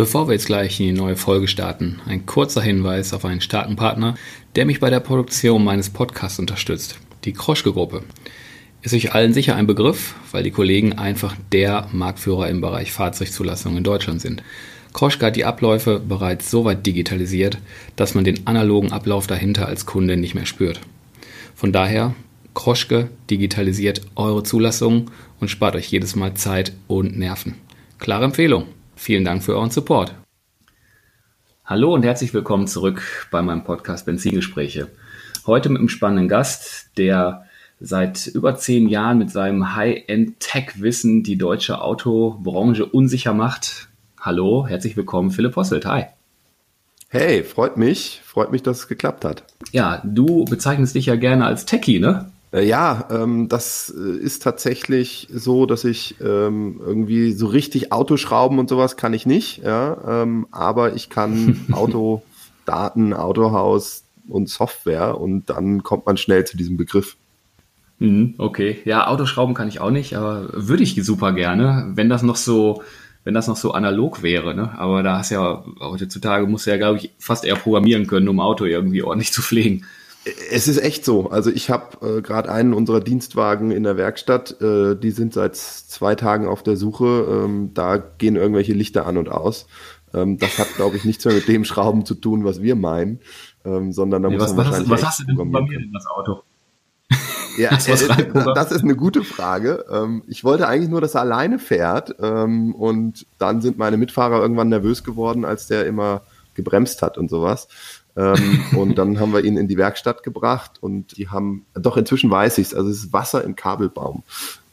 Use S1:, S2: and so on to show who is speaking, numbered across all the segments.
S1: Bevor wir jetzt gleich in die neue Folge starten, ein kurzer Hinweis auf einen starken Partner, der mich bei der Produktion meines Podcasts unterstützt, die Kroschke-Gruppe. Ist euch allen sicher ein Begriff, weil die Kollegen einfach der Marktführer im Bereich Fahrzeugzulassung in Deutschland sind. Kroschke hat die Abläufe bereits so weit digitalisiert, dass man den analogen Ablauf dahinter als Kunde nicht mehr spürt. Von daher, Kroschke digitalisiert eure Zulassung und spart euch jedes Mal Zeit und Nerven. Klare Empfehlung. Vielen Dank für euren Support. Hallo und herzlich willkommen zurück bei meinem Podcast Benzingespräche. Heute mit einem spannenden Gast, der seit über zehn Jahren mit seinem High-End-Tech-Wissen die deutsche Autobranche unsicher macht. Hallo, herzlich willkommen, Philipp Posselt. Hi.
S2: Hey, freut mich. Freut mich, dass es geklappt hat.
S1: Ja, du bezeichnest dich ja gerne als Techie, ne?
S2: Äh, ja, ähm, das äh, ist tatsächlich so, dass ich ähm, irgendwie so richtig Autoschrauben und sowas kann ich nicht, ja, ähm, aber ich kann Autodaten, Autohaus und Software und dann kommt man schnell zu diesem Begriff.
S1: Mhm, okay, ja, Autoschrauben kann ich auch nicht, aber würde ich super gerne, wenn das noch so, wenn das noch so analog wäre, ne? Aber da hast ja heutzutage musst du ja, glaube ich, fast eher programmieren können, um Auto irgendwie ordentlich zu pflegen.
S2: Es ist echt so. Also ich habe äh, gerade einen unserer Dienstwagen in der Werkstatt. Äh, die sind seit zwei Tagen auf der Suche. Ähm, da gehen irgendwelche Lichter an und aus. Ähm, das hat, glaube ich, nichts mehr mit dem Schrauben zu tun, was wir meinen, ähm, sondern da nee, muss
S1: was, man was, wahrscheinlich was hast du denn programmiert in das Auto?
S2: Ja, äh, das ist eine gute Frage. Ähm, ich wollte eigentlich nur, dass er alleine fährt. Ähm, und dann sind meine Mitfahrer irgendwann nervös geworden, als der immer gebremst hat und sowas. Ähm, und dann haben wir ihn in die Werkstatt gebracht und die haben, doch inzwischen weiß ich es, also es ist Wasser im Kabelbaum.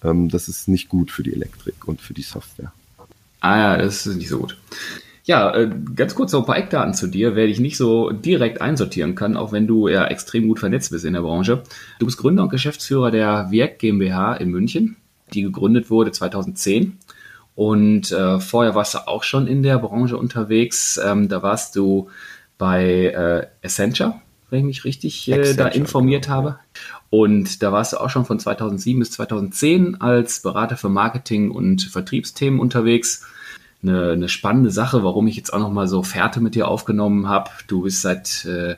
S2: Ähm, das ist nicht gut für die Elektrik und für die Software.
S1: Ah ja, das ist nicht so gut. Ja, äh, ganz kurz so ein paar Eckdaten zu dir, wer ich nicht so direkt einsortieren kann, auch wenn du ja extrem gut vernetzt bist in der Branche. Du bist Gründer und Geschäftsführer der Wirk GmbH in München, die gegründet wurde 2010. Und äh, vorher warst du auch schon in der Branche unterwegs. Ähm, da warst du bei äh, Accenture, wenn ich mich richtig äh, da informiert genau. habe. Und da warst du auch schon von 2007 bis 2010 als Berater für Marketing und Vertriebsthemen unterwegs. Eine, eine spannende Sache, warum ich jetzt auch noch mal so Fährte mit dir aufgenommen habe. Du bist seit äh,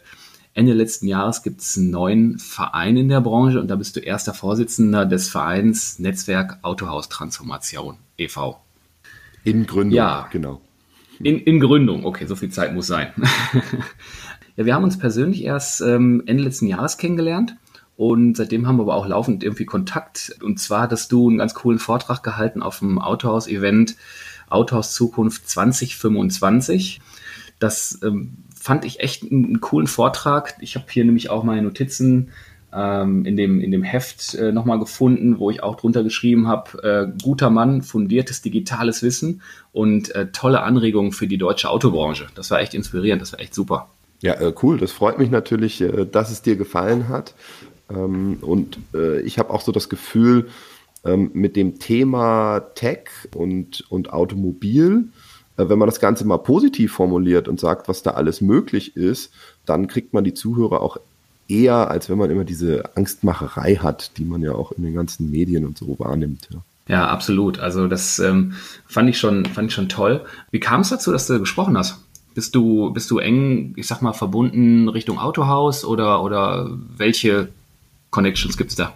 S1: Ende letzten Jahres gibt es einen neuen Verein in der Branche und da bist du erster Vorsitzender des Vereins Netzwerk Autohaus Transformation e.V.
S2: In Gründung, ja, genau.
S1: In, in Gründung, okay, so viel Zeit muss sein. ja, wir haben uns persönlich erst ähm, Ende letzten Jahres kennengelernt und seitdem haben wir aber auch laufend irgendwie Kontakt. Und zwar hattest du einen ganz coolen Vortrag gehalten auf dem Autohaus-Event Autohaus Zukunft 2025. Das ähm, fand ich echt einen coolen Vortrag. Ich habe hier nämlich auch meine Notizen ähm, in, dem, in dem Heft äh, nochmal gefunden, wo ich auch drunter geschrieben habe, äh, guter Mann, fundiertes digitales Wissen und äh, tolle Anregungen für die deutsche Autobranche. Das war echt inspirierend, das war echt super.
S2: Ja, äh, cool. Das freut mich natürlich, äh, dass es dir gefallen hat. Ähm, und äh, ich habe auch so das Gefühl, ähm, mit dem Thema Tech und, und Automobil, wenn man das Ganze mal positiv formuliert und sagt, was da alles möglich ist, dann kriegt man die Zuhörer auch eher, als wenn man immer diese Angstmacherei hat, die man ja auch in den ganzen Medien und so wahrnimmt.
S1: Ja. Ja, absolut. Also das ähm, fand ich schon, fand ich schon toll. Wie kam es dazu, dass du gesprochen hast? Bist du, bist du eng, ich sag mal, verbunden Richtung Autohaus oder, oder welche Connections gibt es da?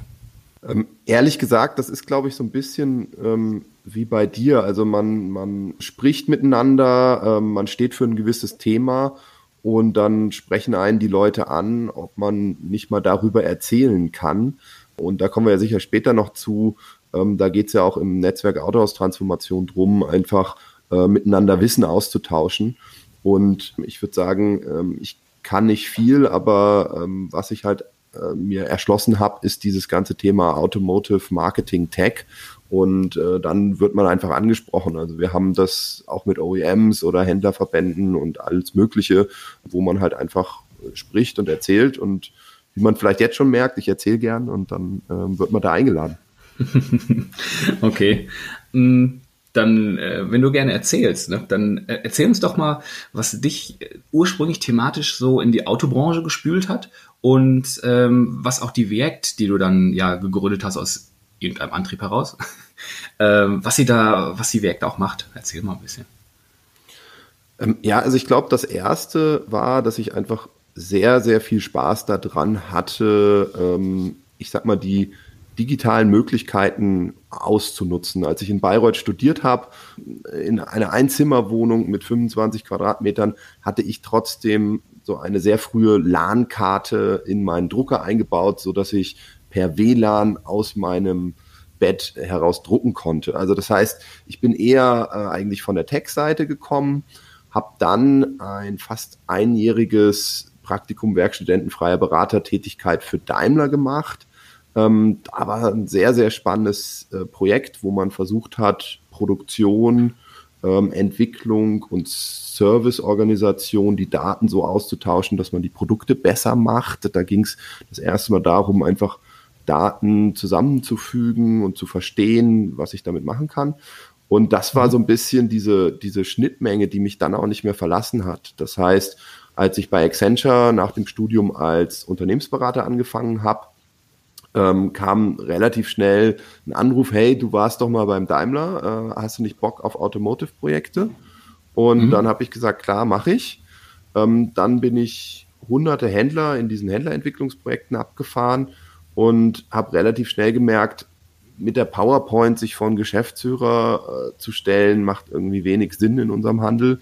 S2: Ähm, ehrlich gesagt, das ist, glaube ich, so ein bisschen ähm, wie bei dir. Also man, man spricht miteinander, ähm, man steht für ein gewisses Thema und dann sprechen einen die Leute an, ob man nicht mal darüber erzählen kann. Und da kommen wir ja sicher später noch zu. Ähm, da geht es ja auch im Netzwerk Autohaus-Transformation drum, einfach äh, miteinander Wissen auszutauschen. Und ich würde sagen, ähm, ich kann nicht viel, aber ähm, was ich halt äh, mir erschlossen habe, ist dieses ganze Thema Automotive Marketing Tech. Und äh, dann wird man einfach angesprochen. Also wir haben das auch mit OEMs oder Händlerverbänden und alles Mögliche, wo man halt einfach spricht und erzählt und wie man vielleicht jetzt schon merkt, ich erzähle gern und dann äh, wird man da eingeladen.
S1: okay. Mm, dann, äh, wenn du gerne erzählst, ne, dann äh, erzähl uns doch mal, was dich äh, ursprünglich thematisch so in die Autobranche gespült hat und ähm, was auch die Werkt, die du dann ja gegründet hast aus irgendeinem Antrieb heraus, ähm, was sie da, was die Werkt auch macht. Erzähl mal ein bisschen.
S2: Ähm, ja, also ich glaube, das erste war, dass ich einfach sehr, sehr viel Spaß daran hatte, ähm, ich sag mal, die digitalen Möglichkeiten auszunutzen. Als ich in Bayreuth studiert habe, in einer Einzimmerwohnung mit 25 Quadratmetern, hatte ich trotzdem so eine sehr frühe LAN-Karte in meinen Drucker eingebaut, so dass ich per WLAN aus meinem Bett heraus drucken konnte. Also das heißt, ich bin eher äh, eigentlich von der Tech-Seite gekommen, habe dann ein fast einjähriges Praktikum Werkstudentenfreier Beratertätigkeit für Daimler gemacht. Ähm, aber ein sehr, sehr spannendes äh, Projekt, wo man versucht hat, Produktion, ähm, Entwicklung und Serviceorganisation, die Daten so auszutauschen, dass man die Produkte besser macht. Da ging es das erste Mal darum, einfach Daten zusammenzufügen und zu verstehen, was ich damit machen kann. Und das war so ein bisschen diese, diese Schnittmenge, die mich dann auch nicht mehr verlassen hat. Das heißt, als ich bei Accenture nach dem Studium als Unternehmensberater angefangen habe, ähm, kam relativ schnell ein Anruf, hey, du warst doch mal beim Daimler, äh, hast du nicht Bock auf Automotive-Projekte? Und mhm. dann habe ich gesagt, klar, mache ich. Ähm, dann bin ich hunderte Händler in diesen Händlerentwicklungsprojekten abgefahren und habe relativ schnell gemerkt, mit der PowerPoint sich von Geschäftsführer äh, zu stellen, macht irgendwie wenig Sinn in unserem Handel.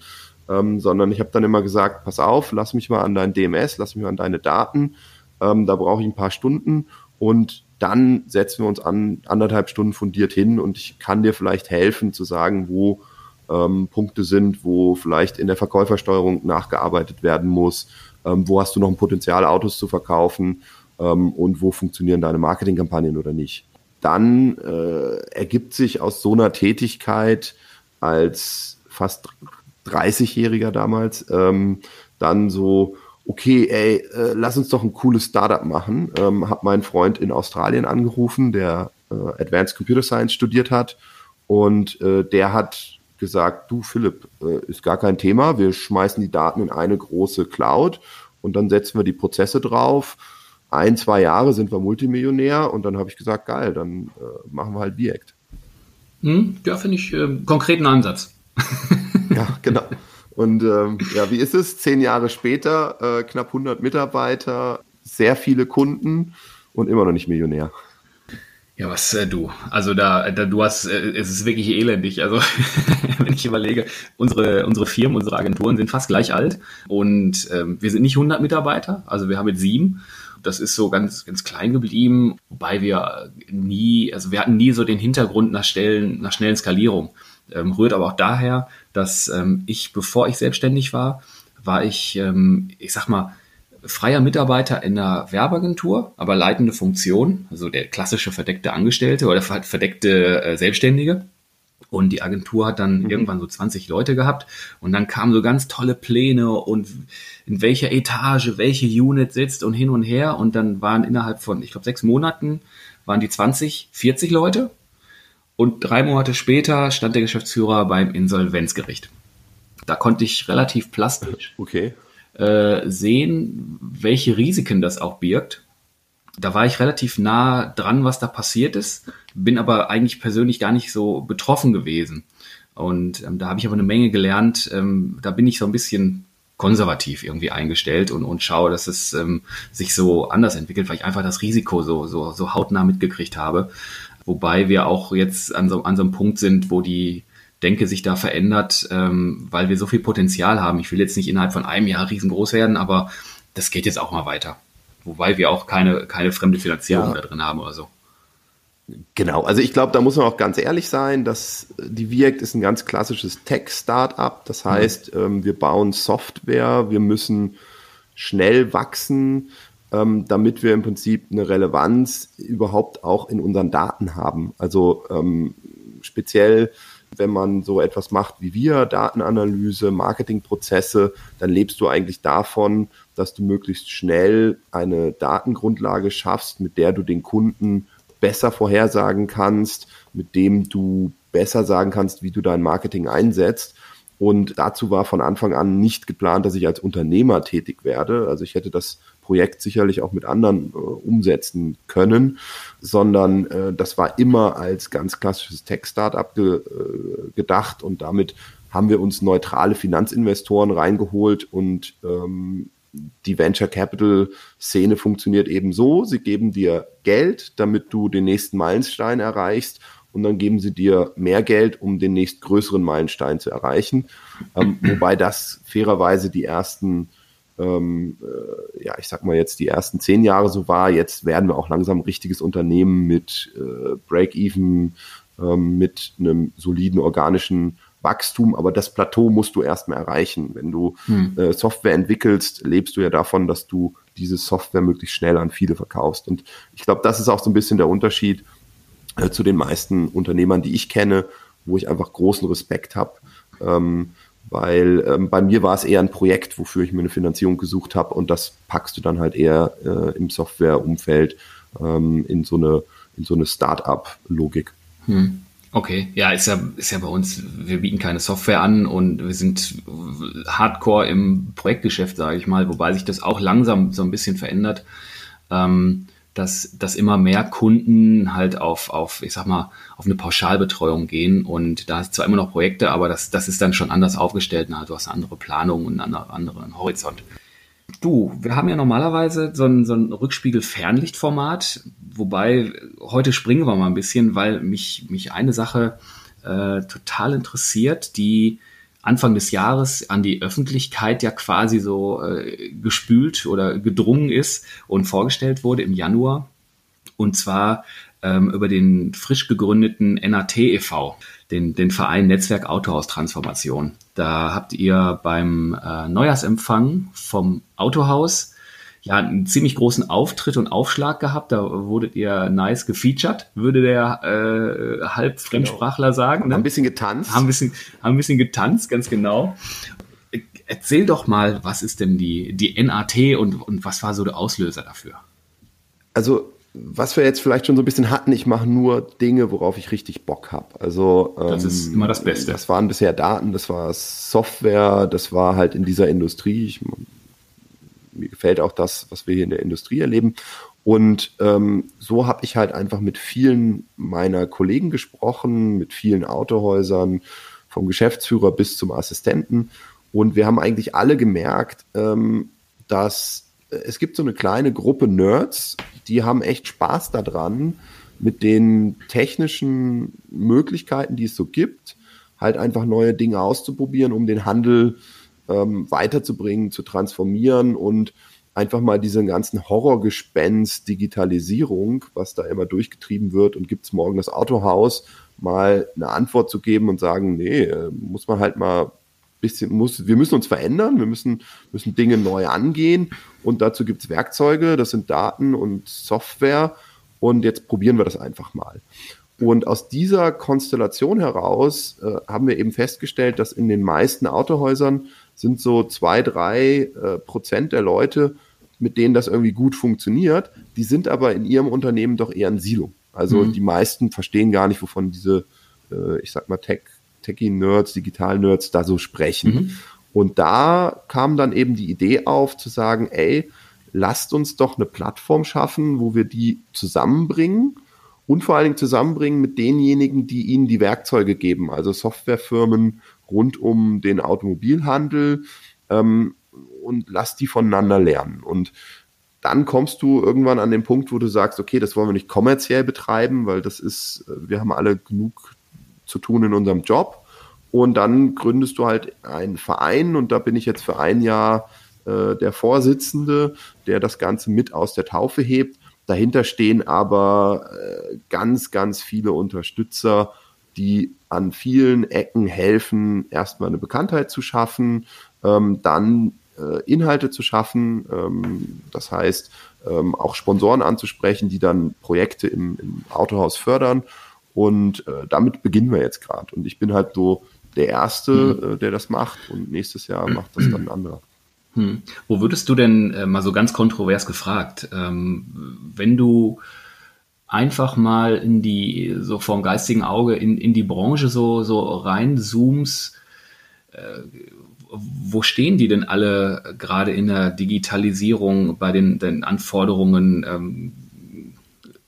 S2: Ähm, sondern ich habe dann immer gesagt, pass auf, lass mich mal an dein DMS, lass mich mal an deine Daten, ähm, da brauche ich ein paar Stunden. Und dann setzen wir uns an anderthalb Stunden fundiert hin. Und ich kann dir vielleicht helfen zu sagen, wo ähm, Punkte sind, wo vielleicht in der Verkäufersteuerung nachgearbeitet werden muss, ähm, wo hast du noch ein Potenzial, Autos zu verkaufen ähm, und wo funktionieren deine Marketingkampagnen oder nicht. Dann äh, ergibt sich aus so einer Tätigkeit als fast 30-Jähriger damals, ähm, dann so, okay, ey, äh, lass uns doch ein cooles Startup machen. Ähm, hab meinen Freund in Australien angerufen, der äh, Advanced Computer Science studiert hat und äh, der hat gesagt, du Philipp, äh, ist gar kein Thema, wir schmeißen die Daten in eine große Cloud und dann setzen wir die Prozesse drauf. Ein, zwei Jahre sind wir Multimillionär und dann habe ich gesagt, geil, dann äh, machen wir halt Viact.
S1: Hm, ja, finde ich äh, konkreten Ansatz.
S2: Ja, genau. Und ähm, ja, wie ist es? Zehn Jahre später, äh, knapp 100 Mitarbeiter, sehr viele Kunden und immer noch nicht Millionär.
S1: Ja, was äh, du? Also da, da du hast, äh, es ist wirklich elendig. Also wenn ich überlege, unsere unsere Firmen, unsere Agenturen sind fast gleich alt und ähm, wir sind nicht 100 Mitarbeiter, also wir haben jetzt sieben. Das ist so ganz ganz klein geblieben, wobei wir nie, also wir hatten nie so den Hintergrund nach schnellen nach schnellen Skalierung. Ähm, rührt aber auch daher, dass ähm, ich, bevor ich selbstständig war, war ich, ähm, ich sag mal, freier Mitarbeiter in einer Werbeagentur, aber leitende Funktion, also der klassische verdeckte Angestellte oder verdeckte äh, Selbstständige. Und die Agentur hat dann mhm. irgendwann so 20 Leute gehabt und dann kamen so ganz tolle Pläne und in welcher Etage welche Unit sitzt und hin und her. Und dann waren innerhalb von, ich glaube, sechs Monaten waren die 20, 40 Leute und drei Monate später stand der Geschäftsführer beim Insolvenzgericht. Da konnte ich relativ plastisch
S2: okay.
S1: äh, sehen, welche Risiken das auch birgt. Da war ich relativ nah dran, was da passiert ist, bin aber eigentlich persönlich gar nicht so betroffen gewesen. Und ähm, da habe ich aber eine Menge gelernt. Ähm, da bin ich so ein bisschen konservativ irgendwie eingestellt und, und schaue, dass es ähm, sich so anders entwickelt, weil ich einfach das Risiko so, so, so hautnah mitgekriegt habe. Wobei wir auch jetzt an so, an so einem Punkt sind, wo die Denke sich da verändert, ähm, weil wir so viel Potenzial haben. Ich will jetzt nicht innerhalb von einem Jahr riesengroß werden, aber das geht jetzt auch mal weiter. Wobei wir auch keine, keine fremde Finanzierung ja. da drin haben oder so.
S2: Genau, also ich glaube, da muss man auch ganz ehrlich sein, dass die Viact ist ein ganz klassisches Tech-Startup. Das mhm. heißt, ähm, wir bauen Software, wir müssen schnell wachsen, ähm, damit wir im Prinzip eine Relevanz überhaupt auch in unseren Daten haben. Also ähm, speziell wenn man so etwas macht wie wir, Datenanalyse, Marketingprozesse, dann lebst du eigentlich davon, dass du möglichst schnell eine Datengrundlage schaffst, mit der du den Kunden besser vorhersagen kannst, mit dem du besser sagen kannst, wie du dein Marketing einsetzt. Und dazu war von Anfang an nicht geplant, dass ich als Unternehmer tätig werde. Also ich hätte das Projekt sicherlich auch mit anderen äh, umsetzen können, sondern äh, das war immer als ganz klassisches Tech-Startup ge, äh, gedacht und damit haben wir uns neutrale Finanzinvestoren reingeholt und ähm, die Venture Capital Szene funktioniert eben so, sie geben dir Geld, damit du den nächsten Meilenstein erreichst und dann geben sie dir mehr Geld, um den nächstgrößeren Meilenstein zu erreichen. Ähm, wobei das fairerweise die ersten ähm, äh, ja, ich sag mal jetzt die ersten zehn Jahre so war. Jetzt werden wir auch langsam ein richtiges Unternehmen mit äh, Break-Even, ähm, mit einem soliden organischen Wachstum, aber das Plateau musst du erstmal erreichen. Wenn du hm. äh, Software entwickelst, lebst du ja davon, dass du diese Software möglichst schnell an viele verkaufst. Und ich glaube, das ist auch so ein bisschen der Unterschied äh, zu den meisten Unternehmern, die ich kenne, wo ich einfach großen Respekt habe. Ähm, weil ähm, bei mir war es eher ein Projekt, wofür ich mir eine Finanzierung gesucht habe und das packst du dann halt eher äh, im Softwareumfeld ähm, in so eine in so eine Start-up-Logik.
S1: Hm. Okay, ja, ist ja, ist ja bei uns, wir bieten keine Software an und wir sind hardcore im Projektgeschäft, sage ich mal, wobei sich das auch langsam so ein bisschen verändert. Ähm, dass, dass immer mehr Kunden halt auf, auf, ich sag mal, auf eine Pauschalbetreuung gehen. Und da du zwar immer noch Projekte, aber das, das ist dann schon anders aufgestellt. Na, du hast eine andere Planung und einen anderen Horizont. Du, wir haben ja normalerweise so ein, so ein Rückspiegel-Fernlichtformat, wobei heute springen wir mal ein bisschen, weil mich, mich eine Sache äh, total interessiert, die Anfang des Jahres an die Öffentlichkeit ja quasi so äh, gespült oder gedrungen ist und vorgestellt wurde im Januar. Und zwar ähm, über den frisch gegründeten NAT e.V., den, den Verein Netzwerk Autohaus Transformation. Da habt ihr beim äh, Neujahrsempfang vom Autohaus ja einen ziemlich großen Auftritt und Aufschlag gehabt. Da wurdet ihr nice gefeatured, würde der äh, halb Fremdsprachler genau. sagen.
S2: Ne? Haben ein bisschen getanzt.
S1: Haben ein bisschen, haben ein bisschen getanzt, ganz genau. Erzähl doch mal, was ist denn die, die NAT und, und was war so der Auslöser dafür?
S2: Also was wir jetzt vielleicht schon so ein bisschen hatten, ich mache nur Dinge, worauf ich richtig Bock habe. Also
S1: ähm, das ist immer das Beste.
S2: Das waren bisher Daten, das war Software, das war halt in dieser Industrie. Ich mir gefällt auch das, was wir hier in der Industrie erleben. Und ähm, so habe ich halt einfach mit vielen meiner Kollegen gesprochen, mit vielen Autohäusern, vom Geschäftsführer bis zum Assistenten. Und wir haben eigentlich alle gemerkt, ähm, dass es gibt so eine kleine Gruppe Nerds, die haben echt Spaß daran, mit den technischen Möglichkeiten, die es so gibt, halt einfach neue Dinge auszuprobieren, um den Handel äh, ähm, weiterzubringen, zu transformieren und einfach mal diesen ganzen Horrorgespenst Digitalisierung, was da immer durchgetrieben wird und gibt es morgen das Autohaus, mal eine Antwort zu geben und sagen, nee, muss man halt mal bisschen, muss, wir müssen uns verändern, wir müssen, müssen Dinge neu angehen und dazu gibt es Werkzeuge, das sind Daten und Software und jetzt probieren wir das einfach mal. Und aus dieser Konstellation heraus äh, haben wir eben festgestellt, dass in den meisten Autohäusern sind so zwei, drei äh, Prozent der Leute, mit denen das irgendwie gut funktioniert. Die sind aber in ihrem Unternehmen doch eher ein Silo. Also mhm. die meisten verstehen gar nicht, wovon diese, äh, ich sag mal, Tech, Techie-Nerds, Digital-Nerds da so sprechen. Mhm. Und da kam dann eben die Idee auf, zu sagen, ey, lasst uns doch eine Plattform schaffen, wo wir die zusammenbringen und vor allen Dingen zusammenbringen mit denjenigen, die ihnen die Werkzeuge geben, also Softwarefirmen, rund um den Automobilhandel ähm, und lass die voneinander lernen. Und dann kommst du irgendwann an den Punkt, wo du sagst, okay, das wollen wir nicht kommerziell betreiben, weil das ist, äh, wir haben alle genug zu tun in unserem Job. Und dann gründest du halt einen Verein und da bin ich jetzt für ein Jahr äh, der Vorsitzende, der das Ganze mit aus der Taufe hebt. Dahinter stehen aber äh, ganz, ganz viele Unterstützer, die an vielen Ecken helfen, erstmal eine Bekanntheit zu schaffen, ähm, dann äh, Inhalte zu schaffen. Ähm, das heißt, ähm, auch Sponsoren anzusprechen, die dann Projekte im, im Autohaus fördern. Und äh, damit beginnen wir jetzt gerade. Und ich bin halt so der Erste, mhm. äh, der das macht. Und nächstes Jahr macht das dann ein anderer.
S1: Hm. Wo würdest du denn äh, mal so ganz kontrovers gefragt, ähm, wenn du einfach mal in die, so vom geistigen Auge in, in die Branche so, so reinzoomst, äh, wo stehen die denn alle gerade in der Digitalisierung bei den, den Anforderungen? Ähm,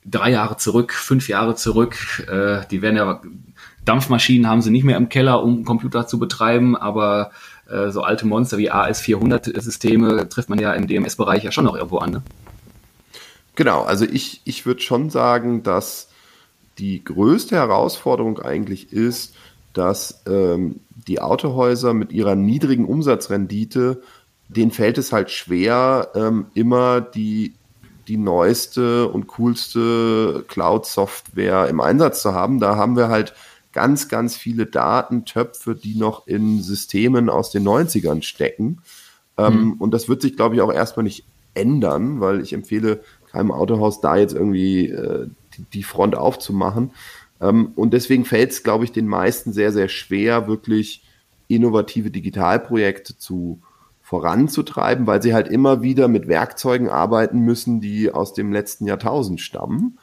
S1: drei Jahre zurück, fünf Jahre zurück, äh, die werden ja Dampfmaschinen haben sie nicht mehr im Keller, um Computer zu betreiben, aber äh, so alte Monster wie AS400-Systeme trifft man ja im DMS-Bereich ja schon noch irgendwo an. Ne?
S2: Genau, also ich, ich würde schon sagen, dass die größte Herausforderung eigentlich ist, dass ähm, die Autohäuser mit ihrer niedrigen Umsatzrendite, denen fällt es halt schwer, ähm, immer die, die neueste und coolste Cloud-Software im Einsatz zu haben. Da haben wir halt ganz, ganz viele Datentöpfe, die noch in Systemen aus den 90ern stecken. Ähm, mhm. Und das wird sich, glaube ich, auch erstmal nicht ändern, weil ich empfehle keinem Autohaus da jetzt irgendwie äh, die, die, Front aufzumachen. Ähm, und deswegen fällt es, glaube ich, den meisten sehr, sehr schwer, wirklich innovative Digitalprojekte zu voranzutreiben, weil sie halt immer wieder mit Werkzeugen arbeiten müssen, die aus dem letzten Jahrtausend stammen.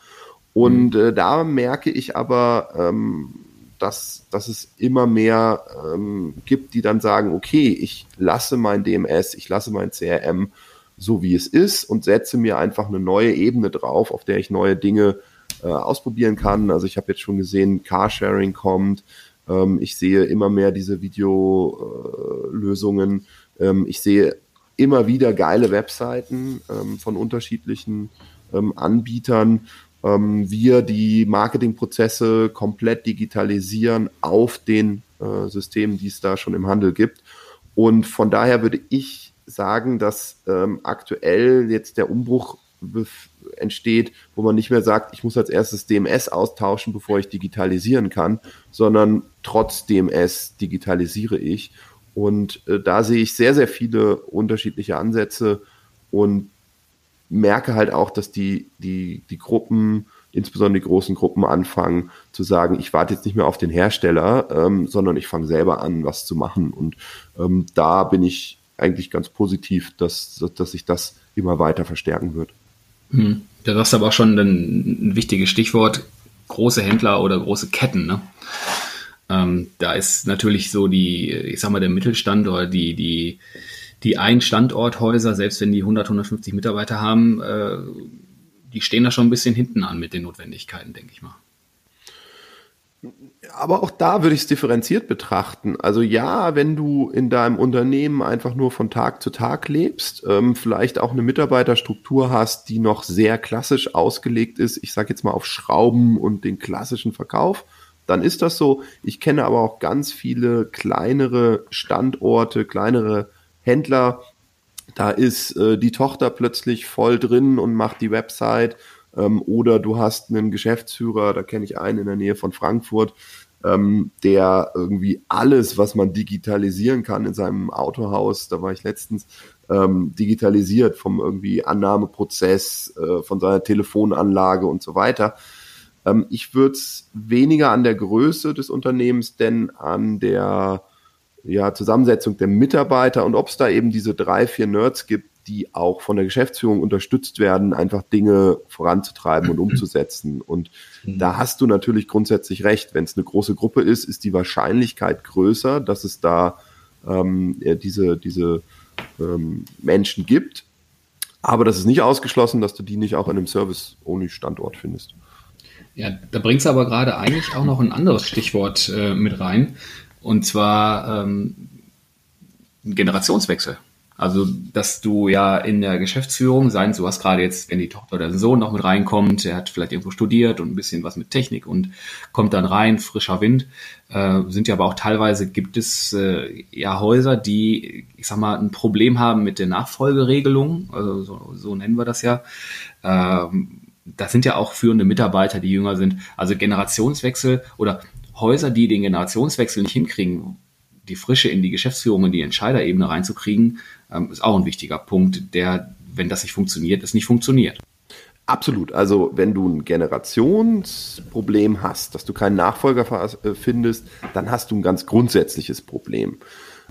S2: Und mhm. äh, da merke ich aber, ähm, dass, dass es immer mehr ähm, gibt, die dann sagen, okay, ich lasse mein DMS, ich lasse mein CRM so wie es ist und setze mir einfach eine neue Ebene drauf, auf der ich neue Dinge äh, ausprobieren kann. Also ich habe jetzt schon gesehen, Carsharing kommt, ähm, ich sehe immer mehr diese Videolösungen, äh, ähm, ich sehe immer wieder geile Webseiten ähm, von unterschiedlichen ähm, Anbietern ähm, wir die Marketingprozesse komplett digitalisieren auf den äh, Systemen, die es da schon im Handel gibt. Und von daher würde ich sagen, dass ähm, aktuell jetzt der Umbruch entsteht, wo man nicht mehr sagt, ich muss als erstes DMS austauschen, bevor ich digitalisieren kann, sondern trotz DMS digitalisiere ich. Und äh, da sehe ich sehr, sehr viele unterschiedliche Ansätze und merke halt auch, dass die, die, die Gruppen, insbesondere die großen Gruppen, anfangen zu sagen, ich warte jetzt nicht mehr auf den Hersteller, ähm, sondern ich fange selber an, was zu machen. Und ähm, da bin ich eigentlich ganz positiv, dass, dass sich das immer weiter verstärken wird.
S1: Hm. Da sagst du aber auch schon ein, ein wichtiges Stichwort, große Händler oder große Ketten. Ne? Ähm, da ist natürlich so die, ich sag mal, der Mittelstand oder die, die, die Ein-Standorthäuser, selbst wenn die 100, 150 Mitarbeiter haben, äh, die stehen da schon ein bisschen hinten an mit den Notwendigkeiten, denke ich mal.
S2: Aber auch da würde ich es differenziert betrachten. Also ja, wenn du in deinem Unternehmen einfach nur von Tag zu Tag lebst, ähm, vielleicht auch eine Mitarbeiterstruktur hast, die noch sehr klassisch ausgelegt ist, ich sage jetzt mal auf Schrauben und den klassischen Verkauf, dann ist das so. Ich kenne aber auch ganz viele kleinere Standorte, kleinere Händler, da ist äh, die Tochter plötzlich voll drin und macht die Website. Ähm, oder du hast einen Geschäftsführer, da kenne ich einen in der Nähe von Frankfurt, ähm, der irgendwie alles, was man digitalisieren kann in seinem Autohaus, da war ich letztens, ähm, digitalisiert vom irgendwie Annahmeprozess, äh, von seiner Telefonanlage und so weiter. Ähm, ich würde es weniger an der Größe des Unternehmens, denn an der ja, Zusammensetzung der Mitarbeiter und ob es da eben diese drei, vier Nerds gibt, die auch von der Geschäftsführung unterstützt werden, einfach Dinge voranzutreiben und umzusetzen. Und mhm. da hast du natürlich grundsätzlich recht. Wenn es eine große Gruppe ist, ist die Wahrscheinlichkeit größer, dass es da ähm, diese, diese ähm, Menschen gibt. Aber das ist nicht ausgeschlossen, dass du die nicht auch in einem Service-Only-Standort findest.
S1: Ja, da bringst du aber gerade eigentlich auch noch ein anderes Stichwort äh, mit rein. Und zwar ähm, Generationswechsel. Also, dass du ja in der Geschäftsführung sein, du hast gerade jetzt, wenn die Tochter oder der Sohn noch mit reinkommt, er hat vielleicht irgendwo studiert und ein bisschen was mit Technik und kommt dann rein, frischer Wind, äh, sind ja aber auch teilweise gibt es äh, ja Häuser, die, ich sag mal, ein Problem haben mit der Nachfolgeregelung, also so, so nennen wir das ja. Ähm, das sind ja auch führende Mitarbeiter, die jünger sind. Also Generationswechsel oder Häuser, die den Generationswechsel nicht hinkriegen, die Frische in die Geschäftsführung, in die Entscheiderebene reinzukriegen, ähm, ist auch ein wichtiger Punkt, der wenn das nicht funktioniert, es nicht funktioniert.
S2: Absolut. Also wenn du ein Generationsproblem hast, dass du keinen Nachfolger äh, findest, dann hast du ein ganz grundsätzliches Problem.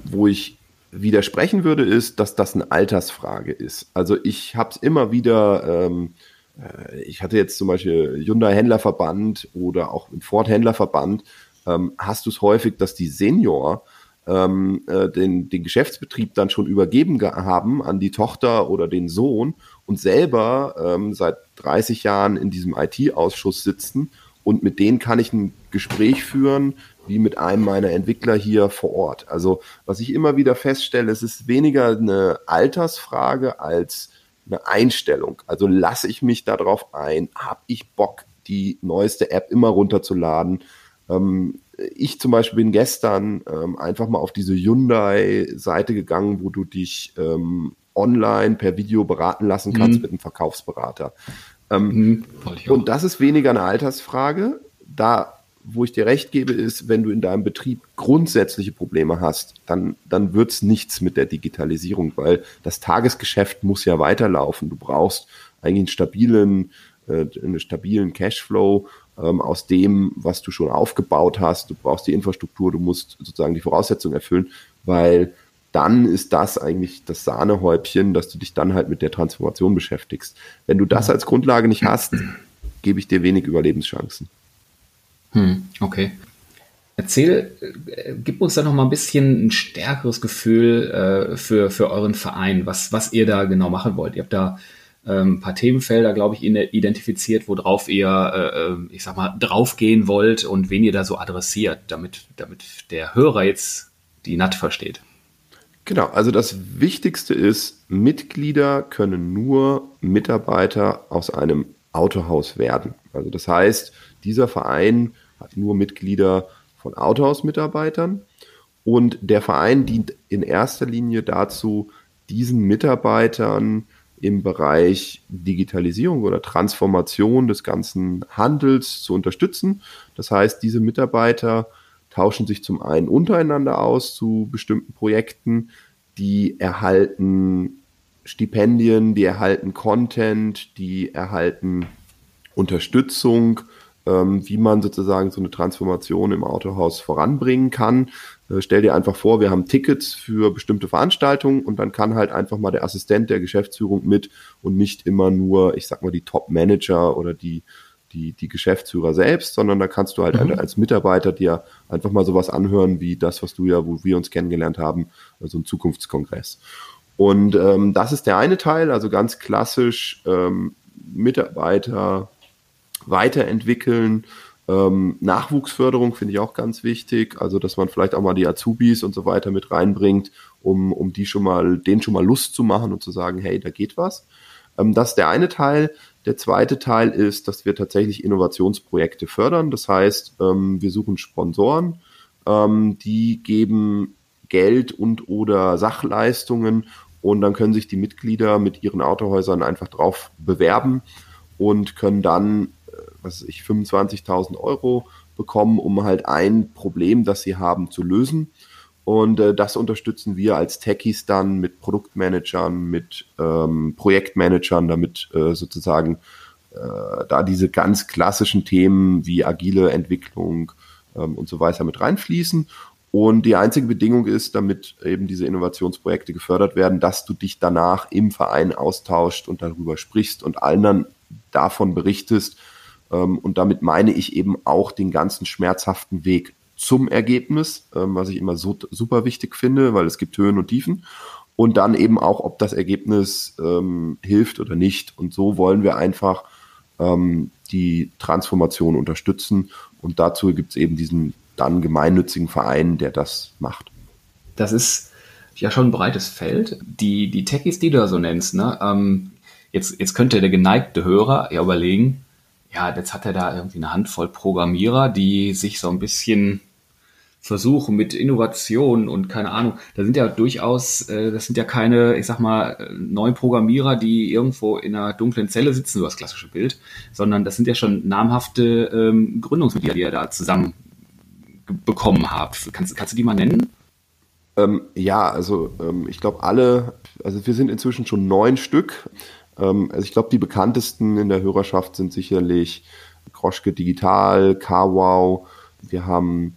S2: Wo ich widersprechen würde, ist, dass das eine Altersfrage ist. Also ich habe es immer wieder, ähm, äh, ich hatte jetzt zum Beispiel Hyundai Händlerverband oder auch im Ford Händlerverband, ähm, hast du es häufig, dass die Senior ähm, äh, den, den Geschäftsbetrieb dann schon übergeben haben an die Tochter oder den Sohn und selber ähm, seit 30 Jahren in diesem IT-Ausschuss sitzen und mit denen kann ich ein Gespräch führen, wie mit einem meiner Entwickler hier vor Ort. Also was ich immer wieder feststelle, es ist weniger eine Altersfrage als eine Einstellung. Also lasse ich mich darauf ein, habe ich Bock, die neueste App immer runterzuladen. Ähm, ich zum Beispiel bin gestern ähm, einfach mal auf diese Hyundai-Seite gegangen, wo du dich ähm, online per Video beraten lassen kannst mhm. mit einem Verkaufsberater. Ähm, mhm, und das ist weniger eine Altersfrage. Da, wo ich dir recht gebe, ist, wenn du in deinem Betrieb grundsätzliche Probleme hast, dann, dann es nichts mit der Digitalisierung, weil das Tagesgeschäft muss ja weiterlaufen. Du brauchst eigentlich einen stabilen, äh, einen stabilen Cashflow ähm, aus dem, was du schon aufgebaut hast. Du brauchst die Infrastruktur, du musst sozusagen die Voraussetzungen erfüllen, weil dann ist das eigentlich das Sahnehäubchen, dass du dich dann halt mit der Transformation beschäftigst. Wenn du das als Grundlage nicht hast, gebe ich dir wenig Überlebenschancen.
S1: Hm, okay. Erzähl, äh, gib uns da noch mal ein bisschen ein stärkeres Gefühl äh, für, für euren Verein, was, was ihr da genau machen wollt. Ihr habt da ähm, ein paar Themenfelder, glaube ich, identifiziert, worauf ihr, äh, äh, ich sag mal, draufgehen wollt und wen ihr da so adressiert, damit, damit der Hörer jetzt die NAT versteht.
S2: Genau, also das Wichtigste ist, Mitglieder können nur Mitarbeiter aus einem Autohaus werden. Also das heißt, dieser Verein hat nur Mitglieder von Autohaus-Mitarbeitern und der Verein dient in erster Linie dazu, diesen Mitarbeitern im Bereich Digitalisierung oder Transformation des ganzen Handels zu unterstützen. Das heißt, diese Mitarbeiter tauschen sich zum einen untereinander aus zu bestimmten Projekten, die erhalten Stipendien, die erhalten Content, die erhalten Unterstützung, ähm, wie man sozusagen so eine Transformation im Autohaus voranbringen kann. Äh, stell dir einfach vor, wir haben Tickets für bestimmte Veranstaltungen und dann kann halt einfach mal der Assistent der Geschäftsführung mit und nicht immer nur, ich sag mal, die Top-Manager oder die die, die Geschäftsführer selbst, sondern da kannst du halt mhm. als Mitarbeiter dir einfach mal sowas anhören, wie das, was du ja, wo wir uns kennengelernt haben, also ein Zukunftskongress. Und ähm, das ist der eine Teil, also ganz klassisch ähm, Mitarbeiter weiterentwickeln. Ähm, Nachwuchsförderung finde ich auch ganz wichtig, also dass man vielleicht auch mal die Azubis und so weiter mit reinbringt, um, um die schon mal, denen schon mal Lust zu machen und zu sagen, hey, da geht was. Ähm, das ist der eine Teil. Der zweite Teil ist, dass wir tatsächlich Innovationsprojekte fördern. Das heißt, ähm, wir suchen Sponsoren, ähm, die geben Geld und oder Sachleistungen und dann können sich die Mitglieder mit ihren Autohäusern einfach drauf bewerben und können dann, was weiß ich, 25.000 Euro bekommen, um halt ein Problem, das sie haben, zu lösen. Und äh, das unterstützen wir als Techies dann mit Produktmanagern, mit ähm, Projektmanagern, damit äh, sozusagen äh, da diese ganz klassischen Themen wie agile Entwicklung ähm, und so weiter mit reinfließen. Und die einzige Bedingung ist, damit eben diese Innovationsprojekte gefördert werden, dass du dich danach im Verein austauscht und darüber sprichst und allen dann davon berichtest. Ähm, und damit meine ich eben auch den ganzen schmerzhaften Weg zum Ergebnis, ähm, was ich immer so, super wichtig finde, weil es gibt Höhen und Tiefen. Und dann eben auch, ob das Ergebnis ähm, hilft oder nicht. Und so wollen wir einfach ähm, die Transformation unterstützen. Und dazu gibt es eben diesen dann gemeinnützigen Verein, der das macht.
S1: Das ist ja schon ein breites Feld. Die, die Techies, die du da so nennst, ne? Ähm, jetzt, jetzt könnte der geneigte Hörer ja überlegen, ja, jetzt hat er da irgendwie eine Handvoll Programmierer, die sich so ein bisschen versuchen mit Innovation und keine Ahnung, da sind ja durchaus, äh, das sind ja keine, ich sag mal, neuen Programmierer, die irgendwo in einer dunklen Zelle sitzen, so das klassische Bild, sondern das sind ja schon namhafte ähm, Gründungsmitglieder, die ihr da zusammen bekommen habt. Kannst, kannst du die mal nennen?
S2: Ähm, ja, also ähm, ich glaube alle, also wir sind inzwischen schon neun Stück. Ähm, also ich glaube, die bekanntesten in der Hörerschaft sind sicherlich Kroschke Digital, CarWow. Wir haben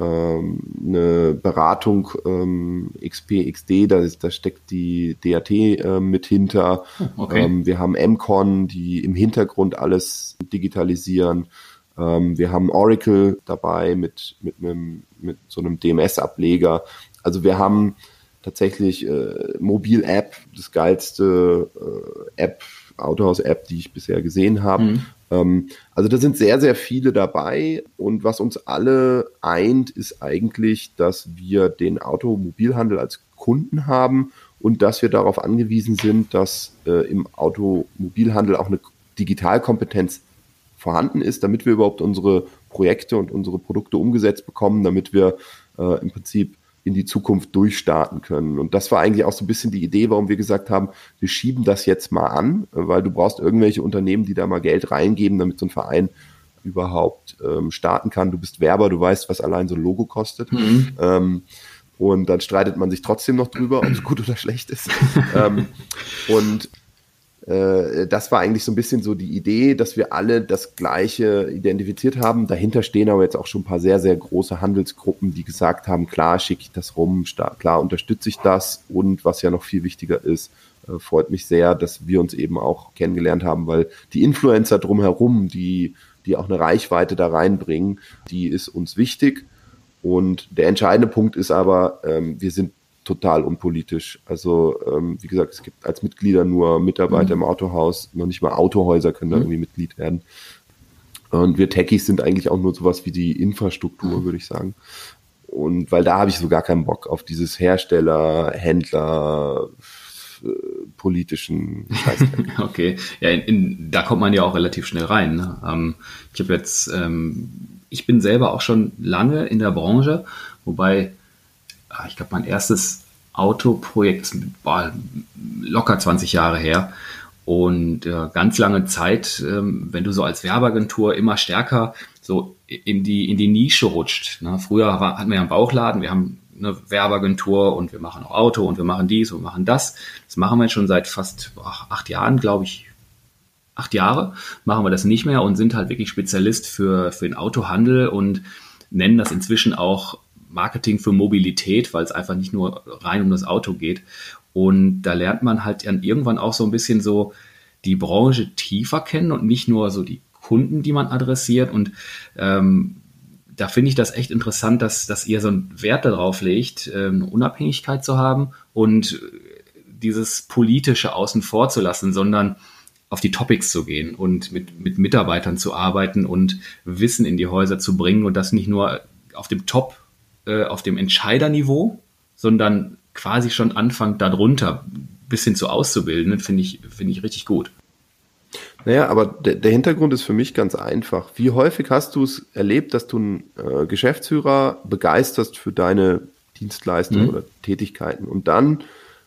S2: ähm, eine Beratung ähm, XP, XD, da, ist, da steckt die DAT äh, mit hinter. Oh, okay. Ähm, wir haben MCON, die im Hintergrund alles digitalisieren. Ähm, wir haben Oracle dabei mit, mit, einem, mit so einem DMS-Ableger. Also wir haben tatsächlich äh, Mobil-App, das geilste äh, App, Autohaus-App, die ich bisher gesehen habe. Mhm. Ähm, also da sind sehr, sehr viele dabei. Und was uns alle eint, ist eigentlich, dass wir den Automobilhandel als Kunden haben und dass wir darauf angewiesen sind, dass äh, im Automobilhandel auch eine Digitalkompetenz vorhanden ist, damit wir überhaupt unsere Projekte und unsere Produkte umgesetzt bekommen, damit wir äh, im Prinzip in die Zukunft durchstarten können. Und das war eigentlich auch so ein bisschen die Idee, warum wir gesagt haben, wir schieben das jetzt mal an, weil du brauchst irgendwelche Unternehmen, die da mal Geld reingeben, damit so ein Verein überhaupt ähm, starten kann. Du bist Werber, du weißt, was allein so ein Logo kostet. Mhm. Ähm, und dann streitet man sich trotzdem noch drüber, ob es gut oder schlecht ist. ähm, und das war eigentlich so ein bisschen so die Idee, dass wir alle das Gleiche identifiziert haben. Dahinter stehen aber jetzt auch schon ein paar sehr, sehr große Handelsgruppen, die gesagt haben, klar schicke ich das rum, klar unterstütze ich das und was ja noch viel wichtiger ist, äh, freut mich sehr, dass wir uns eben auch kennengelernt haben, weil die Influencer drumherum, die, die auch eine Reichweite da reinbringen, die ist uns wichtig. Und der entscheidende Punkt ist aber, ähm, wir sind total unpolitisch. Also ähm, wie gesagt, es gibt als Mitglieder nur Mitarbeiter mhm. im Autohaus, noch nicht mal Autohäuser können da mhm. irgendwie Mitglied werden. Und wir Techies sind eigentlich auch nur sowas wie die Infrastruktur, mhm. würde ich sagen. Und weil da habe ich so gar keinen Bock auf dieses Hersteller, Händler, äh, politischen
S1: Scheißdreck. okay, ja, in, in, da kommt man ja auch relativ schnell rein. Ne? Ähm, ich habe jetzt, ähm, ich bin selber auch schon lange in der Branche, wobei ich glaube, mein erstes Autoprojekt ist boah, locker 20 Jahre her. Und äh, ganz lange Zeit, ähm, wenn du so als Werbeagentur immer stärker so in die, in die Nische rutscht. Ne? Früher war, hatten wir ja einen Bauchladen, wir haben eine Werbeagentur und wir machen auch Auto und wir machen dies und machen das. Das machen wir schon seit fast ach, acht Jahren, glaube ich. Acht Jahre machen wir das nicht mehr und sind halt wirklich Spezialist für, für den Autohandel und nennen das inzwischen auch Marketing für Mobilität, weil es einfach nicht nur rein um das Auto geht. Und da lernt man halt dann irgendwann auch so ein bisschen so die Branche tiefer kennen und nicht nur so die Kunden, die man adressiert. Und ähm, da finde ich das echt interessant, dass, dass ihr so einen Wert darauf legt, äh, eine Unabhängigkeit zu haben und dieses politische außen vor zu lassen, sondern auf die Topics zu gehen und mit, mit Mitarbeitern zu arbeiten und Wissen in die Häuser zu bringen und das nicht nur auf dem Top äh, auf dem Entscheiderniveau, sondern quasi schon anfangen darunter bis hin zu auszubilden, finde ich, finde ich richtig gut.
S2: Naja, aber der, der, Hintergrund ist für mich ganz einfach. Wie häufig hast du es erlebt, dass du einen äh, Geschäftsführer begeisterst für deine Dienstleistungen mhm. oder Tätigkeiten und dann